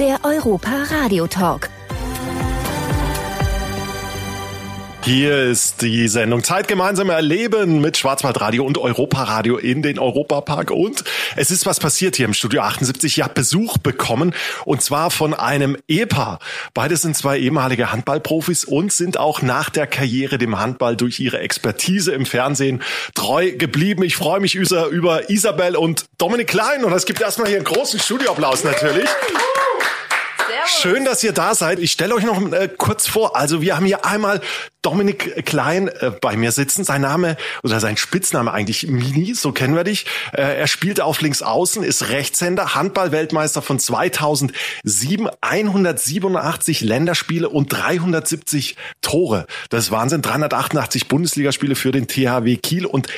Der Europa Radio Talk. Hier ist die Sendung Zeit gemeinsam erleben mit Schwarzwaldradio und Europaradio in den Europapark. Und es ist was passiert hier im Studio 78. Ich habe Besuch bekommen und zwar von einem Ehepaar. Beide sind zwei ehemalige Handballprofis und sind auch nach der Karriere dem Handball durch ihre Expertise im Fernsehen treu geblieben. Ich freue mich über Isabel und Dominik Klein und es gibt erstmal hier einen großen Studioapplaus natürlich. Schön, dass ihr da seid. Ich stelle euch noch äh, kurz vor. Also wir haben hier einmal Dominik Klein äh, bei mir sitzen. Sein Name oder sein Spitzname eigentlich Mini, so kennen wir dich. Äh, er spielt auf links außen, ist Rechtshänder, Handball-Weltmeister von 2007, 187 Länderspiele und 370 Tore. Das ist Wahnsinn. 388 Bundesligaspiele für den THW Kiel und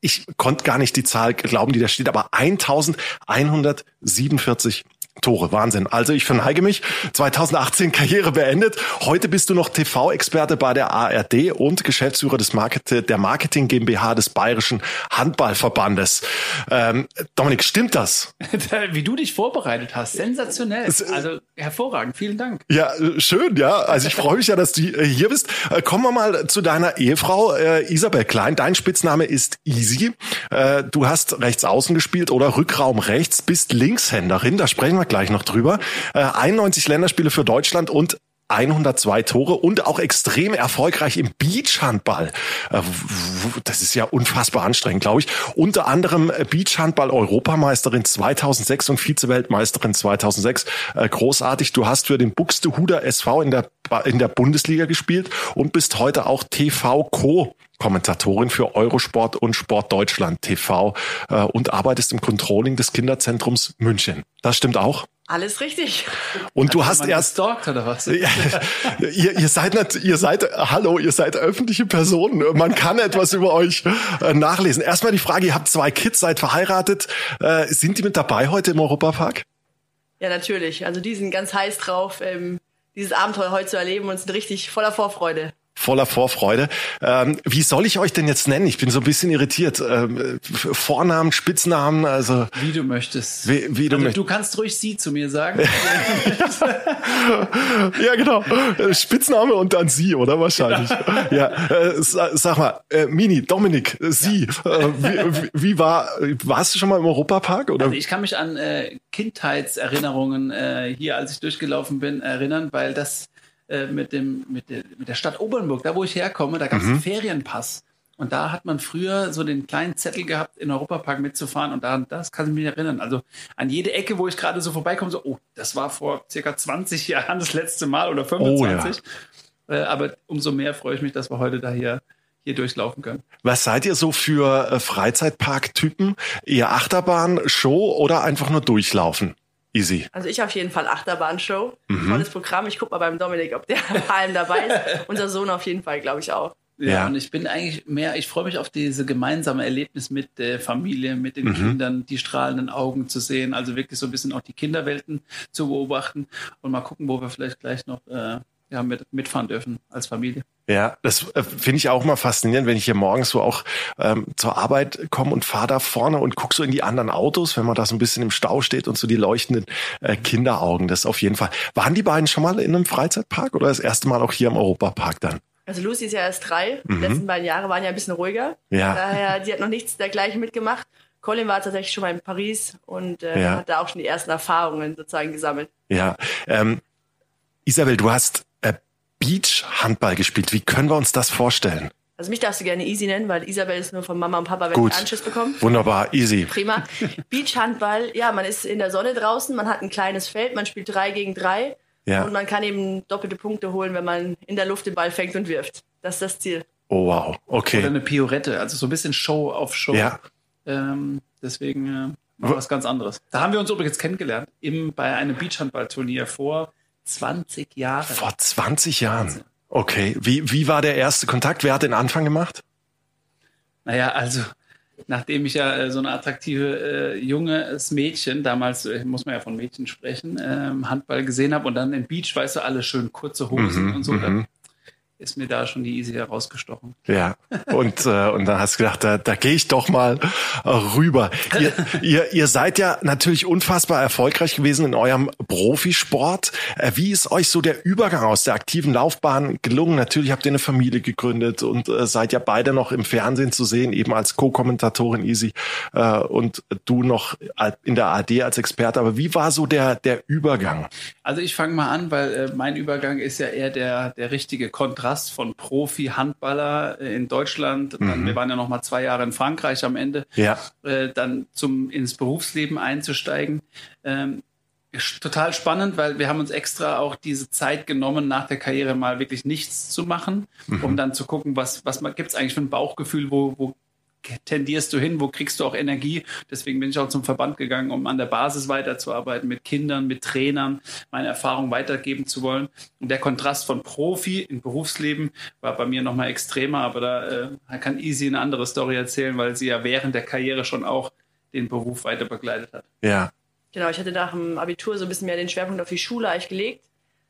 ich konnte gar nicht die Zahl glauben, die da steht, aber 1147 Tore, Wahnsinn. Also ich verneige mich. 2018 Karriere beendet. Heute bist du noch TV-Experte bei der ARD und Geschäftsführer des Market der Marketing GmbH des Bayerischen Handballverbandes. Ähm, Dominik, stimmt das? Wie du dich vorbereitet hast, sensationell. Also hervorragend. Vielen Dank. Ja, schön. Ja, also ich freue mich ja, dass du hier bist. Äh, kommen wir mal zu deiner Ehefrau äh, Isabel Klein. Dein Spitzname ist Easy. Äh, du hast rechts außen gespielt oder Rückraum rechts, bist Linkshänderin. Da sprechen wir gleich noch drüber. Äh, 91 Länderspiele für Deutschland und 102 Tore und auch extrem erfolgreich im Beachhandball. Äh, das ist ja unfassbar anstrengend, glaube ich. Unter anderem äh, Beachhandball-Europameisterin 2006 und Vize-Weltmeisterin 2006. Äh, großartig. Du hast für den Buxtehuder SV in der, in der Bundesliga gespielt und bist heute auch TV-Co Kommentatorin für Eurosport und Sport Deutschland TV äh, und arbeitest im Controlling des Kinderzentrums München. Das stimmt auch? Alles richtig. Und du hast erst gestalkt oder was? Ja, ihr, ihr seid nicht, ihr seid hallo, ihr seid öffentliche Personen. Man kann etwas über euch äh, nachlesen. Erstmal die Frage, ihr habt zwei Kids, seid verheiratet. Äh, sind die mit dabei heute im Europapark? Ja, natürlich. Also die sind ganz heiß drauf, ähm, dieses Abenteuer heute zu erleben und sind richtig voller Vorfreude voller Vorfreude. Ähm, wie soll ich euch denn jetzt nennen? Ich bin so ein bisschen irritiert. Ähm, Vornamen, Spitznamen, also wie du möchtest. Wie, wie du, also, du kannst ruhig sie zu mir sagen. ja, genau. Spitzname und dann sie, oder wahrscheinlich. Ja, ja äh, sag mal, äh, Mini, Dominik, äh, sie. Ja. Äh, wie, wie, war? Warst du schon mal im Europapark? Oder? Also ich kann mich an äh, Kindheitserinnerungen hier, als ich durchgelaufen bin, erinnern, weil das äh, mit, dem, mit, der, mit der Stadt Obernburg, da wo ich herkomme, da gab es mhm. einen Ferienpass. Und da hat man früher so den kleinen Zettel gehabt, in Europapark mitzufahren. Und da, das kann ich mich erinnern. Also an jede Ecke, wo ich gerade so vorbeikomme, so, oh, das war vor circa 20 Jahren das letzte Mal oder 25. Oh, ja. äh, aber umso mehr freue ich mich, dass wir heute da hier hier durchlaufen können. Was seid ihr so für äh, Freizeitpark-Typen? Eher Achterbahn, Show oder einfach nur durchlaufen? Easy. Also ich auf jeden Fall Achterbahnshow. Mhm. Tolles Programm. Ich gucke mal beim Dominik, ob der vor allem dabei ist. Unser Sohn auf jeden Fall, glaube ich auch. Ja, ja, und ich bin eigentlich mehr, ich freue mich auf diese gemeinsame Erlebnis mit der Familie, mit den mhm. Kindern, die strahlenden Augen zu sehen, also wirklich so ein bisschen auch die Kinderwelten zu beobachten und mal gucken, wo wir vielleicht gleich noch äh, ja, mit, mitfahren dürfen als Familie. Ja, das äh, finde ich auch mal faszinierend, wenn ich hier morgens so auch ähm, zur Arbeit komme und fahre da vorne und guck so in die anderen Autos, wenn man da so ein bisschen im Stau steht und so die leuchtenden äh, Kinderaugen. Das auf jeden Fall. Waren die beiden schon mal in einem Freizeitpark oder das erste Mal auch hier im Europapark dann? Also Lucy ist ja erst drei. Mhm. Die letzten beiden Jahre waren ja ein bisschen ruhiger. Ja. Daher, die hat noch nichts dergleichen mitgemacht. Colin war tatsächlich schon mal in Paris und äh, ja. hat da auch schon die ersten Erfahrungen sozusagen gesammelt. Ja. Ähm, Isabel, du hast Beach-Handball gespielt. Wie können wir uns das vorstellen? Also mich darfst du gerne Easy nennen, weil Isabel ist nur von Mama und Papa, wenn Gut. ich Anschiss bekommen. Wunderbar, easy. Prima. Beachhandball, ja, man ist in der Sonne draußen, man hat ein kleines Feld, man spielt drei gegen drei ja. und man kann eben doppelte Punkte holen, wenn man in der Luft den Ball fängt und wirft. Das ist das Ziel. Oh wow, okay. Oder eine Piorette, also so ein bisschen Show auf Show. Ja. Ähm, deswegen äh, was ganz anderes. Da haben wir uns übrigens kennengelernt, im, bei einem Beachhandballturnier vor 20 Jahre. Vor 20 Jahren. Okay. Wie, wie war der erste Kontakt? Wer hat den Anfang gemacht? Naja, also nachdem ich ja äh, so eine attraktive äh, junges Mädchen, damals äh, muss man ja von Mädchen sprechen, ähm, Handball gesehen habe und dann im Beach, weißt du, alle schön kurze Hosen mhm, und so. Mhm. Ist mir da schon die Easy herausgestochen. Ja, und, äh, und dann hast du gedacht, da, da gehe ich doch mal rüber. Ihr, ihr, ihr seid ja natürlich unfassbar erfolgreich gewesen in eurem Profisport. Äh, wie ist euch so der Übergang aus der aktiven Laufbahn gelungen? Natürlich habt ihr eine Familie gegründet und äh, seid ja beide noch im Fernsehen zu sehen, eben als Co-Kommentatorin Easy äh, und du noch in der AD als Experte. Aber wie war so der, der Übergang? Also ich fange mal an, weil äh, mein Übergang ist ja eher der, der richtige Kontrast Kontrast von Profi-Handballer äh, in Deutschland, mhm. dann, wir waren ja noch mal zwei Jahre in Frankreich am Ende, ja. äh, dann zum ins Berufsleben einzusteigen. Ähm, total spannend, weil wir haben uns extra auch diese Zeit genommen, nach der Karriere mal wirklich nichts zu machen, mhm. um dann zu gucken, was, was gibt es eigentlich für ein Bauchgefühl, wo, wo tendierst du hin, wo kriegst du auch Energie. Deswegen bin ich auch zum Verband gegangen, um an der Basis weiterzuarbeiten, mit Kindern, mit Trainern, meine Erfahrung weitergeben zu wollen. Und der Kontrast von Profi in Berufsleben war bei mir nochmal extremer, aber da äh, kann Easy eine andere Story erzählen, weil sie ja während der Karriere schon auch den Beruf weiter begleitet hat. Ja. Genau, ich hatte nach dem Abitur so ein bisschen mehr den Schwerpunkt auf die Schule eigentlich gelegt.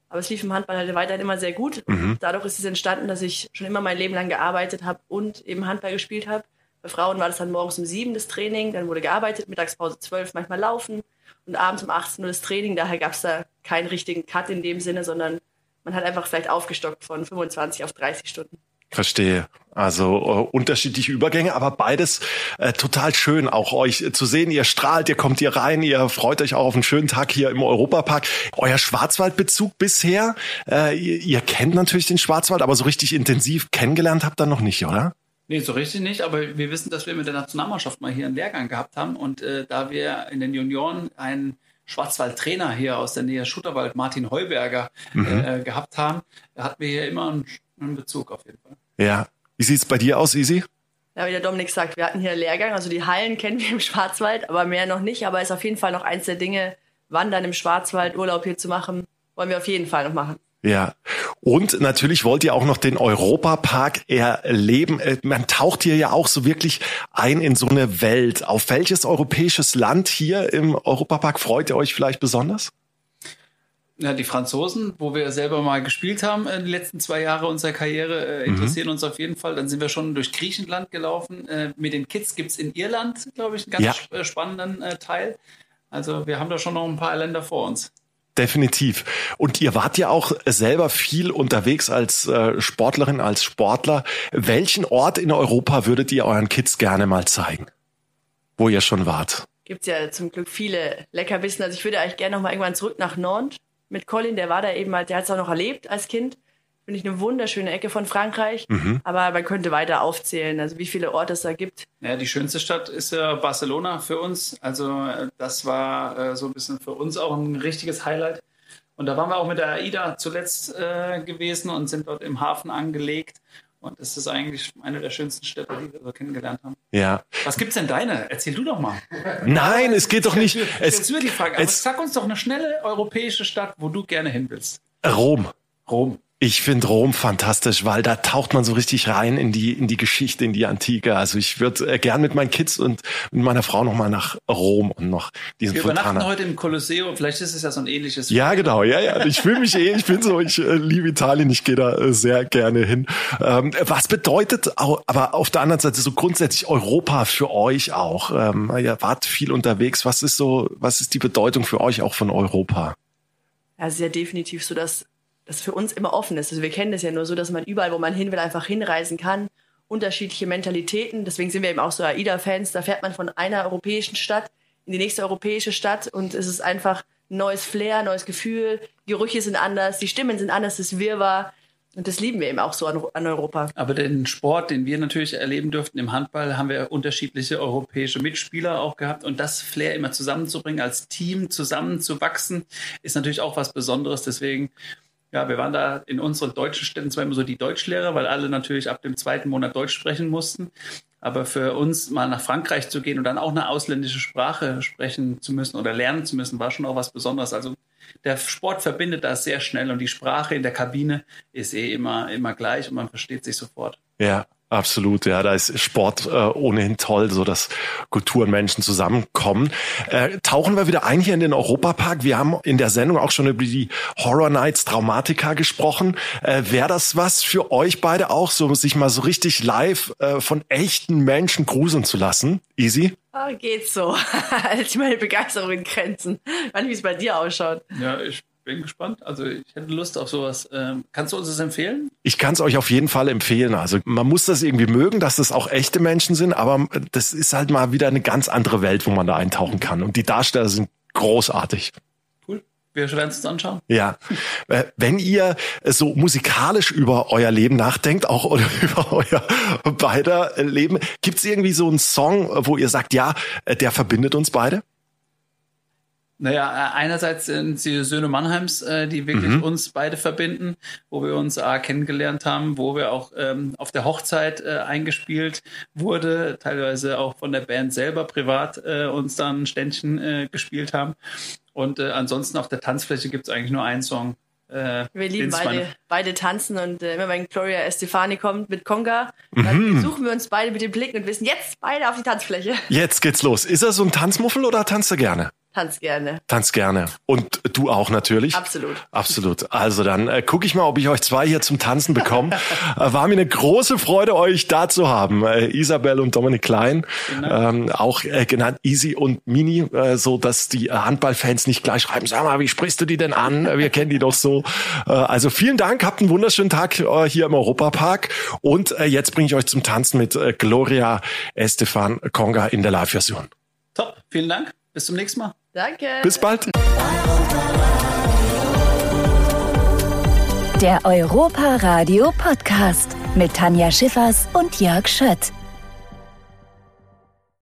Aber es lief im Handball halt weiterhin immer sehr gut. Mhm. Dadurch ist es entstanden, dass ich schon immer mein Leben lang gearbeitet habe und eben Handball gespielt habe. Bei Frauen war das dann morgens um sieben das Training, dann wurde gearbeitet, Mittagspause zwölf, manchmal laufen und abends um 18 Uhr das Training. Daher gab es da keinen richtigen Cut in dem Sinne, sondern man hat einfach vielleicht aufgestockt von 25 auf 30 Stunden. Verstehe. Also äh, unterschiedliche Übergänge, aber beides äh, total schön, auch euch zu sehen. Ihr strahlt, ihr kommt hier rein, ihr freut euch auch auf einen schönen Tag hier im Europapark. Euer Schwarzwaldbezug bisher, äh, ihr, ihr kennt natürlich den Schwarzwald, aber so richtig intensiv kennengelernt habt ihr noch nicht, oder? Nee, so richtig nicht, aber wir wissen, dass wir mit der Nationalmannschaft mal hier einen Lehrgang gehabt haben und äh, da wir in den Junioren einen Schwarzwald-Trainer hier aus der Nähe Schutterwald, Martin Heuberger, mhm. äh, gehabt haben, hatten wir hier immer einen, einen Bezug auf jeden Fall. Ja. Wie sieht's bei dir aus, Easy? Ja, wie der Dominik sagt, wir hatten hier einen Lehrgang, also die Hallen kennen wir im Schwarzwald, aber mehr noch nicht. Aber ist auf jeden Fall noch eins der Dinge, Wandern im Schwarzwald, Urlaub hier zu machen, wollen wir auf jeden Fall noch machen. Ja. Und natürlich wollt ihr auch noch den Europapark erleben. Äh, man taucht hier ja auch so wirklich ein in so eine Welt. Auf welches europäisches Land hier im Europapark freut ihr euch vielleicht besonders? Ja, die Franzosen, wo wir selber mal gespielt haben in den letzten zwei Jahre unserer Karriere, äh, mhm. interessieren mhm. uns auf jeden Fall. Dann sind wir schon durch Griechenland gelaufen. Äh, mit den Kids gibt's in Irland, glaube ich, einen ganz ja. spannenden äh, Teil. Also wir haben da schon noch ein paar Länder vor uns. Definitiv. Und ihr wart ja auch selber viel unterwegs als äh, Sportlerin, als Sportler. Welchen Ort in Europa würdet ihr euren Kids gerne mal zeigen, wo ihr schon wart? Gibt's ja zum Glück viele Leckerbissen. Also ich würde eigentlich gerne noch mal irgendwann zurück nach Nantes mit Colin. Der war da eben, der hat es auch noch erlebt als Kind. Finde ich eine wunderschöne Ecke von Frankreich. Mhm. Aber man könnte weiter aufzählen, also wie viele Orte es da gibt. Ja, die schönste Stadt ist ja Barcelona für uns. Also äh, das war äh, so ein bisschen für uns auch ein richtiges Highlight. Und da waren wir auch mit der AIDA zuletzt äh, gewesen und sind dort im Hafen angelegt. Und es ist eigentlich eine der schönsten Städte, die wir so kennengelernt haben. Ja. Was gibt's denn deine? Erzähl du doch mal. Nein, es geht doch nicht. Es, es, die Frage. Aber sag uns doch eine schnelle europäische Stadt, wo du gerne hin willst. Rom. Rom. Ich finde Rom fantastisch, weil da taucht man so richtig rein in die in die Geschichte, in die Antike. Also ich würde äh, gern mit meinen Kids und mit meiner Frau noch mal nach Rom und noch diesen Wir Fontana. übernachten heute im Kolosseum. Vielleicht ist es ja so ein ähnliches. Ja, genau. Ja, ja. Ich fühle mich eh. Ich bin so. Ich äh, liebe Italien. Ich gehe da äh, sehr gerne hin. Ähm, was bedeutet auch, aber auf der anderen Seite so grundsätzlich Europa für euch auch? Ähm, ihr wart viel unterwegs. Was ist so? Was ist die Bedeutung für euch auch von Europa? Ja, sehr definitiv so, dass das für uns immer offen ist. Also wir kennen das ja nur so, dass man überall, wo man hin will, einfach hinreisen kann. Unterschiedliche Mentalitäten. Deswegen sind wir eben auch so AIDA-Fans. Da fährt man von einer europäischen Stadt in die nächste europäische Stadt und es ist einfach ein neues Flair, neues Gefühl. Gerüche sind anders, die Stimmen sind anders, das Wirrwarr. Und das lieben wir eben auch so an, an, Europa. Aber den Sport, den wir natürlich erleben durften im Handball, haben wir unterschiedliche europäische Mitspieler auch gehabt. Und das Flair immer zusammenzubringen, als Team zusammenzuwachsen, ist natürlich auch was Besonderes. Deswegen ja, wir waren da in unseren deutschen Städten zwar immer so die Deutschlehrer, weil alle natürlich ab dem zweiten Monat Deutsch sprechen mussten. Aber für uns mal nach Frankreich zu gehen und dann auch eine ausländische Sprache sprechen zu müssen oder lernen zu müssen, war schon auch was Besonderes. Also der Sport verbindet das sehr schnell und die Sprache in der Kabine ist eh immer, immer gleich und man versteht sich sofort. Ja, Absolut, ja, da ist Sport äh, ohnehin toll, so dass Kultur und Menschen zusammenkommen. Äh, tauchen wir wieder ein hier in den Europapark. Wir haben in der Sendung auch schon über die Horror Nights Traumatica gesprochen. Äh, Wäre das was für euch beide auch, so sich mal so richtig live äh, von echten Menschen gruseln zu lassen? Easy? Ah, geht so. Halt meine Begeisterung in Grenzen. Wann wie es bei dir ausschaut. Ja, ich bin gespannt. Also ich hätte Lust auf sowas. Ähm, kannst du uns das empfehlen? Ich kann es euch auf jeden Fall empfehlen. Also man muss das irgendwie mögen, dass das auch echte Menschen sind, aber das ist halt mal wieder eine ganz andere Welt, wo man da eintauchen kann. Und die Darsteller sind großartig. Cool. Wir werden es uns anschauen. Ja. Äh, wenn ihr so musikalisch über euer Leben nachdenkt, auch oder über euer beider Leben, gibt es irgendwie so einen Song, wo ihr sagt, ja, äh, der verbindet uns beide? Naja, äh, einerseits sind sie Söhne Mannheims, äh, die wirklich mhm. uns beide verbinden, wo wir uns äh, kennengelernt haben, wo wir auch ähm, auf der Hochzeit äh, eingespielt wurde, teilweise auch von der Band selber privat äh, uns dann ein Ständchen äh, gespielt haben. Und äh, ansonsten auf der Tanzfläche gibt es eigentlich nur einen Song. Äh, wir lieben beide, beide tanzen und äh, immer wenn Gloria Estefani kommt mit Conga, dann mhm. suchen wir uns beide mit den Blicken und wissen jetzt beide auf die Tanzfläche. Jetzt geht's los. Ist er so ein Tanzmuffel oder tanzt er gerne? Tanz gerne. Tanz gerne. Und du auch natürlich? Absolut. Absolut. Also dann äh, gucke ich mal, ob ich euch zwei hier zum Tanzen bekomme. äh, war mir eine große Freude, euch da zu haben. Äh, Isabel und Dominik Klein, ähm, auch äh, genannt Easy und Mini, äh, so dass die Handballfans nicht gleich schreiben, sag mal, wie sprichst du die denn an? Wir kennen die doch so. Äh, also vielen Dank, habt einen wunderschönen Tag äh, hier im Europapark. Und äh, jetzt bringe ich euch zum Tanzen mit äh, Gloria Estefan Konga in der Live-Version. Top, vielen Dank. Bis zum nächsten Mal. Danke. Bis bald. Der Europa Radio Podcast mit Tanja Schiffers und Jörg Schött.